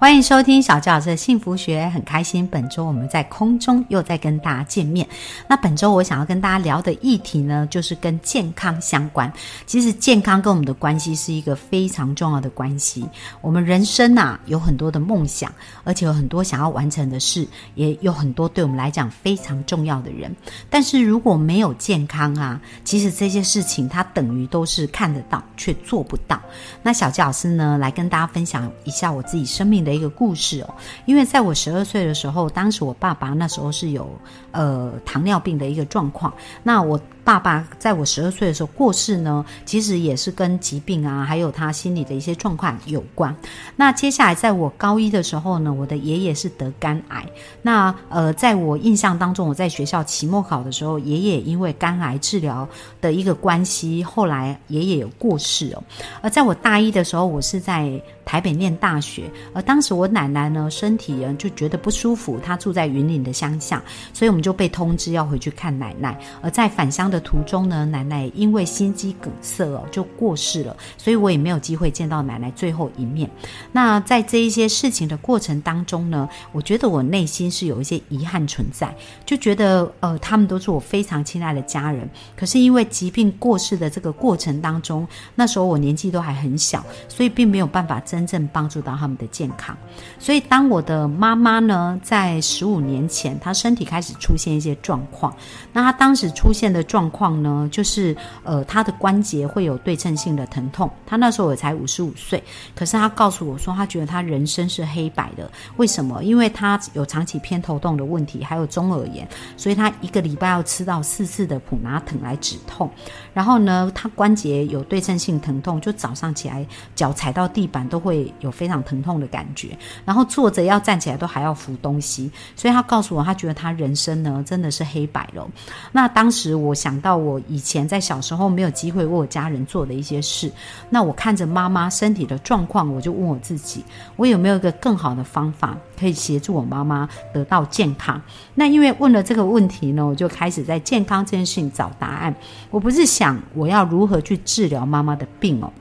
欢迎收听小教师的幸福学，很开心本周我们在空中又在跟大家见面。那本周我想要跟大家聊的议题呢，就是跟健康相关。其实健康跟我们的关系是一个非常重要的关系。我们人生啊有很多的梦想，而且有很多想要完成的事，也有很多对我们来讲非常重要的人。但是如果没有健康啊，其实这些事情它等于都是看得到却做不到。那小教老师呢，来跟大家分享一下我自己生命的。的一个故事哦，因为在我十二岁的时候，当时我爸爸那时候是有呃糖尿病的一个状况，那我。爸爸在我十二岁的时候过世呢，其实也是跟疾病啊，还有他心理的一些状况有关。那接下来在我高一的时候呢，我的爷爷是得肝癌。那呃，在我印象当中，我在学校期末考的时候，爷爷因为肝癌治疗的一个关系，后来爷爷有过世哦。而在我大一的时候，我是在台北念大学，而当时我奶奶呢身体就觉得不舒服，她住在云岭的乡下，所以我们就被通知要回去看奶奶。而在返乡的途中呢，奶奶因为心肌梗塞哦就过世了，所以我也没有机会见到奶奶最后一面。那在这一些事情的过程当中呢，我觉得我内心是有一些遗憾存在，就觉得呃他们都是我非常亲爱的家人，可是因为疾病过世的这个过程当中，那时候我年纪都还很小，所以并没有办法真正帮助到他们的健康。所以当我的妈妈呢，在十五年前，她身体开始出现一些状况，那她当时出现的状状况呢，就是呃，他的关节会有对称性的疼痛。他那时候也才五十五岁，可是他告诉我说，他觉得他人生是黑白的。为什么？因为他有长期偏头痛的问题，还有中耳炎，所以他一个礼拜要吃到四次的普拿疼来止痛。然后呢，他关节有对称性疼痛，就早上起来脚踩到地板都会有非常疼痛的感觉。然后坐着要站起来都还要扶东西，所以他告诉我，他觉得他人生呢真的是黑白了。那当时我想。想到我以前在小时候没有机会为我家人做的一些事，那我看着妈妈身体的状况，我就问我自己，我有没有一个更好的方法可以协助我妈妈得到健康？那因为问了这个问题呢，我就开始在健康这件事情找答案。我不是想我要如何去治疗妈妈的病哦。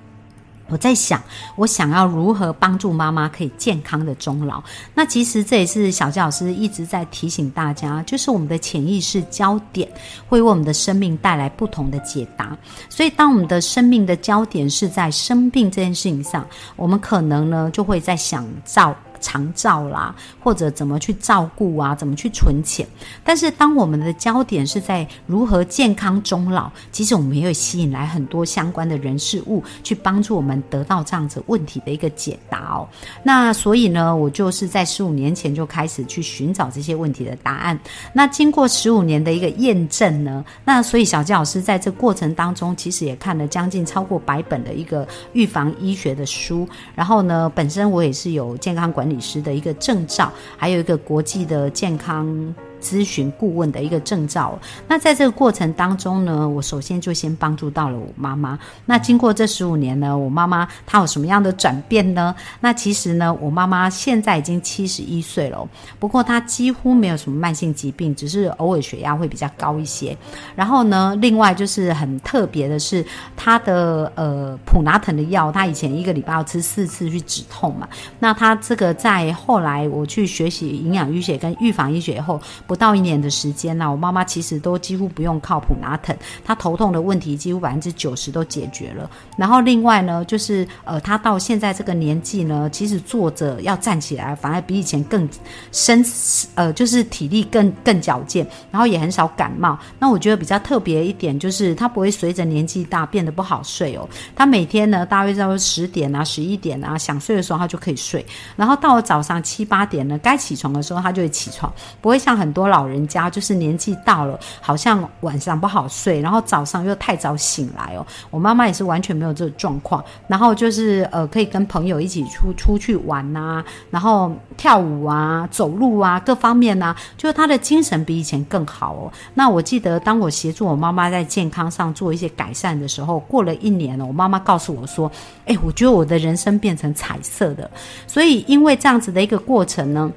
我在想，我想要如何帮助妈妈可以健康的终老？那其实这也是小杰老师一直在提醒大家，就是我们的潜意识焦点会为我们的生命带来不同的解答。所以，当我们的生命的焦点是在生病这件事情上，我们可能呢就会在想造。长照啦，或者怎么去照顾啊，怎么去存钱。但是，当我们的焦点是在如何健康终老，其实我们也会吸引来很多相关的人事物，去帮助我们得到这样子问题的一个解答哦。那所以呢，我就是在十五年前就开始去寻找这些问题的答案。那经过十五年的一个验证呢，那所以小纪老师在这过程当中，其实也看了将近超过百本的一个预防医学的书。然后呢，本身我也是有健康管。理师的一个证照，还有一个国际的健康。咨询顾问的一个证照。那在这个过程当中呢，我首先就先帮助到了我妈妈。那经过这十五年呢，我妈妈她有什么样的转变呢？那其实呢，我妈妈现在已经七十一岁了，不过她几乎没有什么慢性疾病，只是偶尔血压会比较高一些。然后呢，另外就是很特别的是，她的呃普拿疼的药，她以前一个礼拜要吃四次去止痛嘛。那她这个在后来我去学习营养医学跟预防医学后。不到一年的时间呢，我妈妈其实都几乎不用靠普拿疼，她头痛的问题几乎百分之九十都解决了。然后另外呢，就是呃，她到现在这个年纪呢，其实坐着要站起来，反而比以前更身呃，就是体力更更矫健，然后也很少感冒。那我觉得比较特别一点就是，她不会随着年纪大变得不好睡哦。她每天呢，大约在十点啊、十一点啊，想睡的时候她就可以睡，然后到了早上七八点呢，该起床的时候她就会起床，不会像很多。多老人家就是年纪到了，好像晚上不好睡，然后早上又太早醒来哦。我妈妈也是完全没有这个状况，然后就是呃可以跟朋友一起出出去玩呐，然后跳舞啊、走路啊各方面呐，就是她的精神比以前更好哦。那我记得当我协助我妈妈在健康上做一些改善的时候，过了一年了，我妈妈告诉我说：“哎，我觉得我的人生变成彩色的。”所以因为这样子的一个过程呢。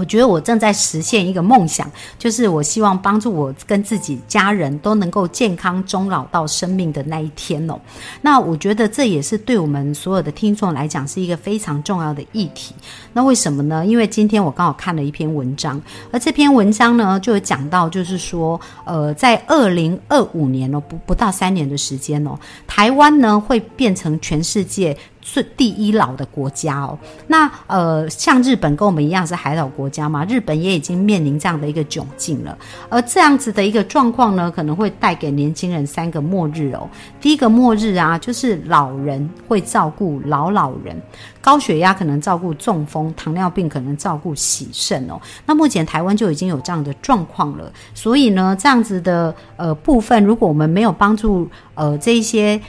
我觉得我正在实现一个梦想，就是我希望帮助我跟自己家人都能够健康终老到生命的那一天哦。那我觉得这也是对我们所有的听众来讲是一个非常重要的议题。那为什么呢？因为今天我刚好看了一篇文章，而这篇文章呢就有讲到，就是说，呃，在二零二五年哦，不不到三年的时间哦，台湾呢会变成全世界。是第一老的国家哦，那呃，像日本跟我们一样是海岛国家嘛，日本也已经面临这样的一个窘境了。而这样子的一个状况呢，可能会带给年轻人三个末日哦。第一个末日啊，就是老人会照顾老老人，高血压可能照顾中风，糖尿病可能照顾喜肾哦。那目前台湾就已经有这样的状况了，所以呢，这样子的呃部分，如果我们没有帮助呃这一些。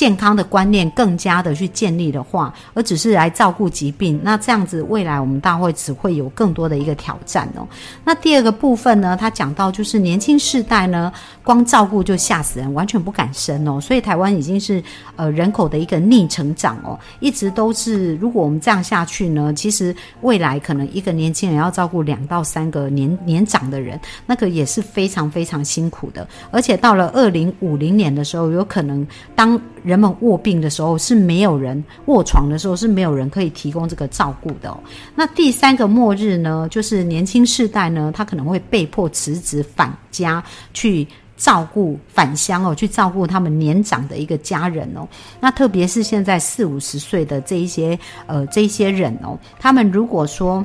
健康的观念更加的去建立的话，而只是来照顾疾病，那这样子未来我们大会只会有更多的一个挑战哦。那第二个部分呢，他讲到就是年轻世代呢，光照顾就吓死人，完全不敢生哦。所以台湾已经是呃人口的一个逆成长哦，一直都是如果我们这样下去呢，其实未来可能一个年轻人要照顾两到三个年年长的人，那个也是非常非常辛苦的。而且到了二零五零年的时候，有可能当人们卧病的时候是没有人卧床的时候是没有人可以提供这个照顾的。那第三个末日呢，就是年轻世代呢，他可能会被迫辞职返家去照顾返乡哦，去照顾他们年长的一个家人哦。那特别是现在四五十岁的这一些呃这一些人哦，他们如果说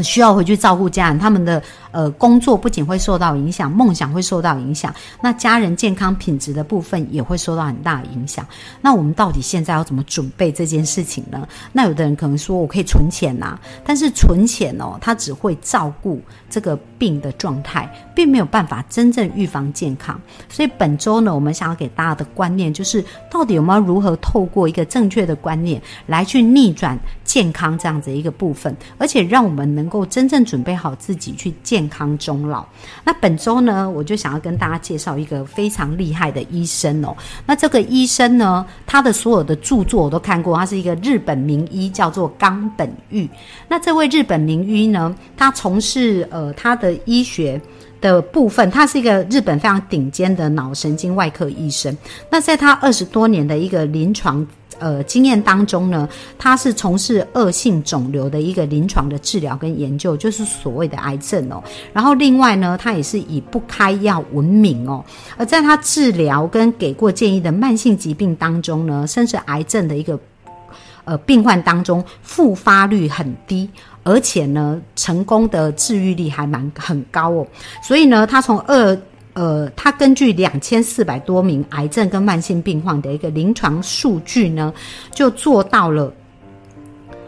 需要回去照顾家人，他们的。呃，工作不仅会受到影响，梦想会受到影响，那家人健康品质的部分也会受到很大的影响。那我们到底现在要怎么准备这件事情呢？那有的人可能说，我可以存钱呐，但是存钱哦，它只会照顾这个病的状态，并没有办法真正预防健康。所以本周呢，我们想要给大家的观念就是，到底有没有如何透过一个正确的观念来去逆转健康这样子一个部分，而且让我们能能够真正准备好自己去。健康终老。那本周呢，我就想要跟大家介绍一个非常厉害的医生哦。那这个医生呢，他的所有的著作我都看过，他是一个日本名医，叫做冈本玉。那这位日本名医呢，他从事呃他的医学的部分，他是一个日本非常顶尖的脑神经外科医生。那在他二十多年的一个临床。呃，经验当中呢，他是从事恶性肿瘤的一个临床的治疗跟研究，就是所谓的癌症哦。然后另外呢，他也是以不开药闻名哦。而在他治疗跟给过建议的慢性疾病当中呢，甚至癌症的一个呃病患当中，复发率很低，而且呢，成功的治愈率还蛮很高哦。所以呢，他从二。呃，他根据两千四百多名癌症跟慢性病患的一个临床数据呢，就做到了，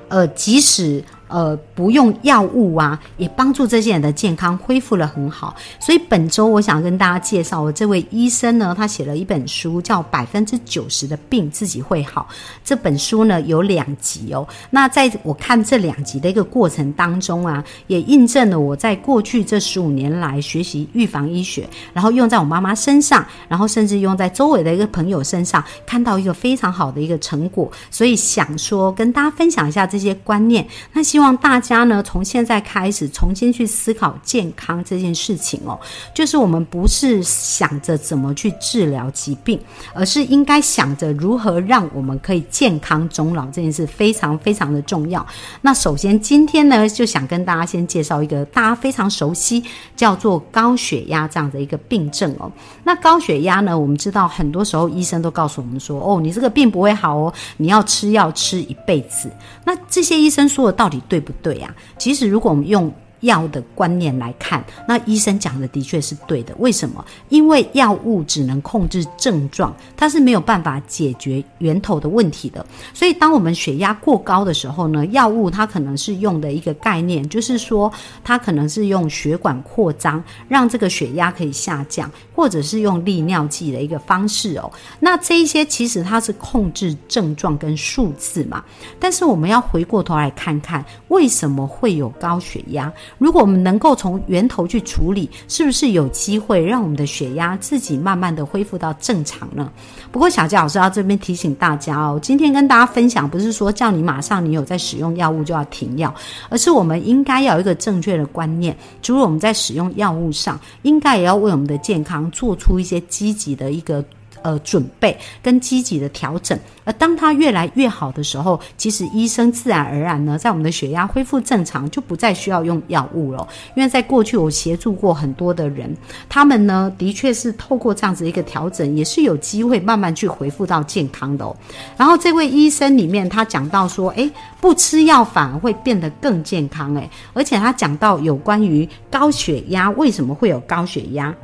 呃，即使。呃，不用药物啊，也帮助这些人的健康恢复了很好。所以本周我想跟大家介绍，我这位医生呢，他写了一本书，叫《百分之九十的病自己会好》。这本书呢有两集哦。那在我看这两集的一个过程当中啊，也印证了我在过去这十五年来学习预防医学，然后用在我妈妈身上，然后甚至用在周围的一个朋友身上，看到一个非常好的一个成果。所以想说跟大家分享一下这些观念。那希望。大家呢，从现在开始重新去思考健康这件事情哦。就是我们不是想着怎么去治疗疾病，而是应该想着如何让我们可以健康终老。这件事非常非常的重要。那首先今天呢，就想跟大家先介绍一个大家非常熟悉，叫做高血压这样的一个病症哦。那高血压呢，我们知道很多时候医生都告诉我们说，哦，你这个病不会好哦，你要吃药吃一辈子。那这些医生说的到底对？不对呀？其实，如果我们用药的观念来看，那医生讲的的确是对的。为什么？因为药物只能控制症状，它是没有办法解决源头的问题的。所以，当我们血压过高的时候呢，药物它可能是用的一个概念，就是说它可能是用血管扩张，让这个血压可以下降，或者是用利尿剂的一个方式哦。那这一些其实它是控制症状跟数字嘛。但是我们要回过头来看看，为什么会有高血压？如果我们能够从源头去处理，是不是有机会让我们的血压自己慢慢的恢复到正常呢？不过小杰老师要这边提醒大家哦，今天跟大家分享不是说叫你马上你有在使用药物就要停药，而是我们应该要有一个正确的观念，除了我们在使用药物上，应该也要为我们的健康做出一些积极的一个。呃，准备跟积极的调整，而当它越来越好的时候，其实医生自然而然呢，在我们的血压恢复正常，就不再需要用药物了。因为在过去我协助过很多的人，他们呢的确是透过这样子一个调整，也是有机会慢慢去恢复到健康的哦。然后这位医生里面他讲到说，诶，不吃药反而会变得更健康，诶，而且他讲到有关于高血压为什么会有高血压。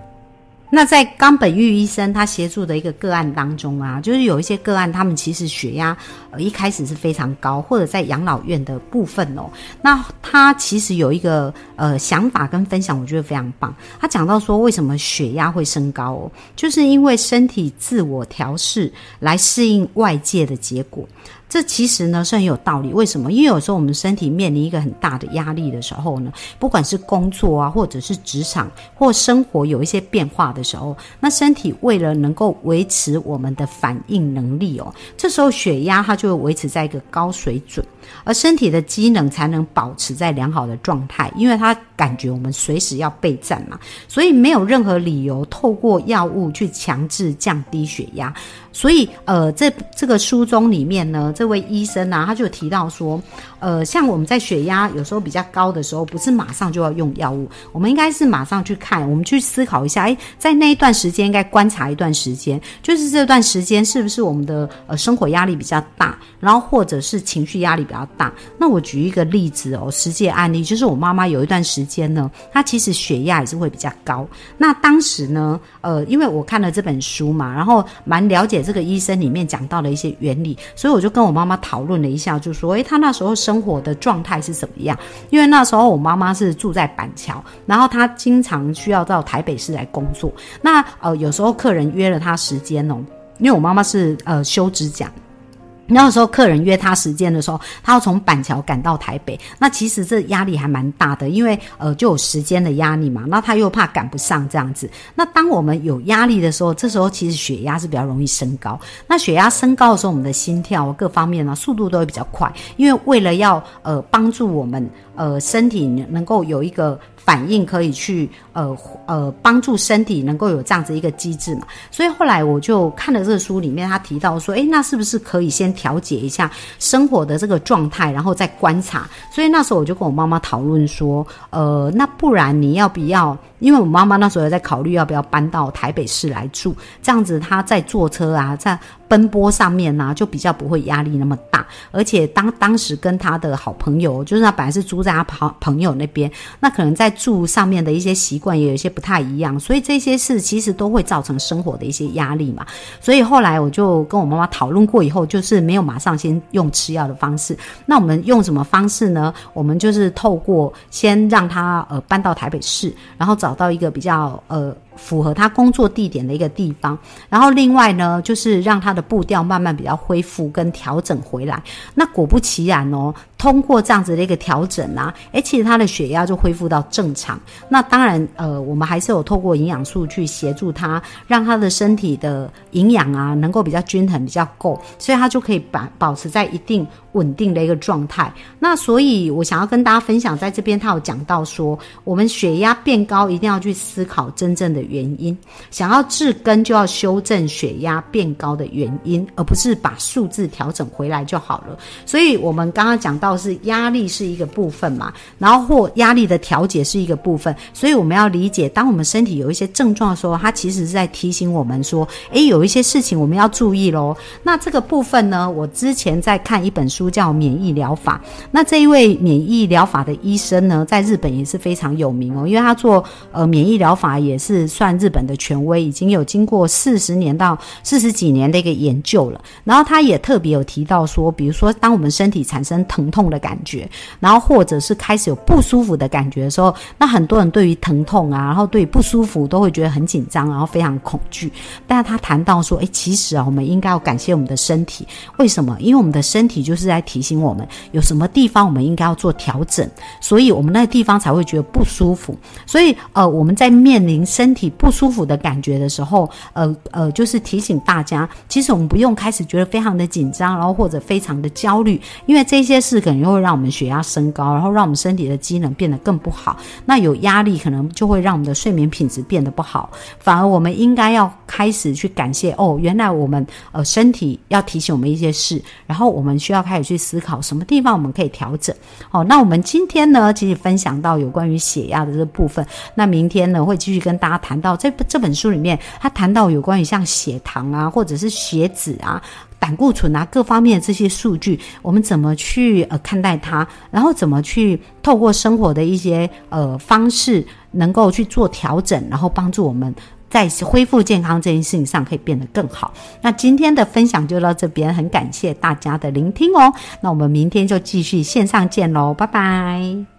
那在冈本玉医生他协助的一个个案当中啊，就是有一些个案，他们其实血压呃一开始是非常高，或者在养老院的部分哦。那他其实有一个呃想法跟分享，我觉得非常棒。他讲到说，为什么血压会升高哦，就是因为身体自我调试来适应外界的结果。这其实呢是很有道理，为什么？因为有时候我们身体面临一个很大的压力的时候呢，不管是工作啊，或者是职场或生活有一些变化的时候，那身体为了能够维持我们的反应能力哦，这时候血压它就会维持在一个高水准，而身体的机能才能保持在良好的状态，因为它感觉我们随时要备战嘛，所以没有任何理由透过药物去强制降低血压。所以，呃，这这个书中里面呢，这位医生呢，他就提到说，呃，像我们在血压有时候比较高的时候，不是马上就要用药物，我们应该是马上去看，我们去思考一下，诶，在那一段时间应该观察一段时间，就是这段时间是不是我们的呃生活压力比较大，然后或者是情绪压力比较大。那我举一个例子哦，实际案例就是我妈妈有一段时间呢，她其实血压也是会比较高。那当时呢，呃，因为我看了这本书嘛，然后蛮了解。这个医生里面讲到的一些原理，所以我就跟我妈妈讨论了一下，就说：诶，她那时候生生活的状态是怎么样？因为那时候我妈妈是住在板桥，然后她经常需要到台北市来工作。那呃，有时候客人约了她时间哦，因为我妈妈是呃修指甲。那时候客人约他时间的时候，他要从板桥赶到台北，那其实这压力还蛮大的，因为呃就有时间的压力嘛，那他又怕赶不上这样子。那当我们有压力的时候，这时候其实血压是比较容易升高。那血压升高的时候，我们的心跳各方面呢速度都会比较快，因为为了要呃帮助我们呃身体能够有一个。反应可以去呃呃帮助身体能够有这样子一个机制嘛，所以后来我就看了这个书里面，他提到说，诶，那是不是可以先调节一下生活的这个状态，然后再观察？所以那时候我就跟我妈妈讨论说，呃，那不然你要不要？因为我妈妈那时候也在考虑要不要搬到台北市来住，这样子她在坐车啊，在奔波上面呢，就比较不会压力那么大。而且当当时跟他的好朋友，就是他本来是住在他朋朋友那边，那可能在住上面的一些习惯也有一些不太一样，所以这些事其实都会造成生活的一些压力嘛。所以后来我就跟我妈妈讨论过以后，就是没有马上先用吃药的方式。那我们用什么方式呢？我们就是透过先让他呃搬到台北市，然后找。找到一个比较呃符合他工作地点的一个地方，然后另外呢，就是让他的步调慢慢比较恢复跟调整回来。那果不其然哦。通过这样子的一个调整啊，诶，其实他的血压就恢复到正常。那当然，呃，我们还是有透过营养素去协助他，让他的身体的营养啊能够比较均衡、比较够，所以他就可以保保持在一定稳定的一个状态。那所以我想要跟大家分享，在这边他有讲到说，我们血压变高一定要去思考真正的原因，想要治根就要修正血压变高的原因，而不是把数字调整回来就好了。所以我们刚刚讲到是压力是一个部分嘛，然后或压力的调节是一个部分，所以我们要理解，当我们身体有一些症状的时候，它其实是在提醒我们说，诶，有一些事情我们要注意喽。那这个部分呢，我之前在看一本书叫《免疫疗法》，那这一位免疫疗法的医生呢，在日本也是非常有名哦，因为他做呃免疫疗法也是算日本的权威，已经有经过四十年到四十几年的一个研究了。然后他也特别有提到说，比如说当我们身体产生疼痛的感觉，然后或者是开始有不舒服的感觉的时候，那很多人对于疼痛啊，然后对于不舒服都会觉得很紧张，然后非常恐惧。但他谈到说，诶，其实啊，我们应该要感谢我们的身体，为什么？因为我们的身体就是在提醒我们有什么地方我们应该要做调整，所以我们那个地方才会觉得不舒服。所以呃，我们在面临身体体不舒服的感觉的时候，呃呃，就是提醒大家，其实我们不用开始觉得非常的紧张，然后或者非常的焦虑，因为这些事可能会让我们血压升高，然后让我们身体的机能变得更不好。那有压力可能就会让我们的睡眠品质变得不好。反而我们应该要开始去感谢哦，原来我们呃身体要提醒我们一些事，然后我们需要开始去思考什么地方我们可以调整。哦，那我们今天呢，其实分享到有关于血压的这部分。那明天呢，会继续跟大家谈到这这本书里面，他谈到有关于像血糖啊，或者是血脂啊、胆固醇啊各方面的这些数据，我们怎么去呃看待它，然后怎么去透过生活的一些呃方式，能够去做调整，然后帮助我们在恢复健康这件事情上可以变得更好。那今天的分享就到这边，很感谢大家的聆听哦。那我们明天就继续线上见喽，拜拜。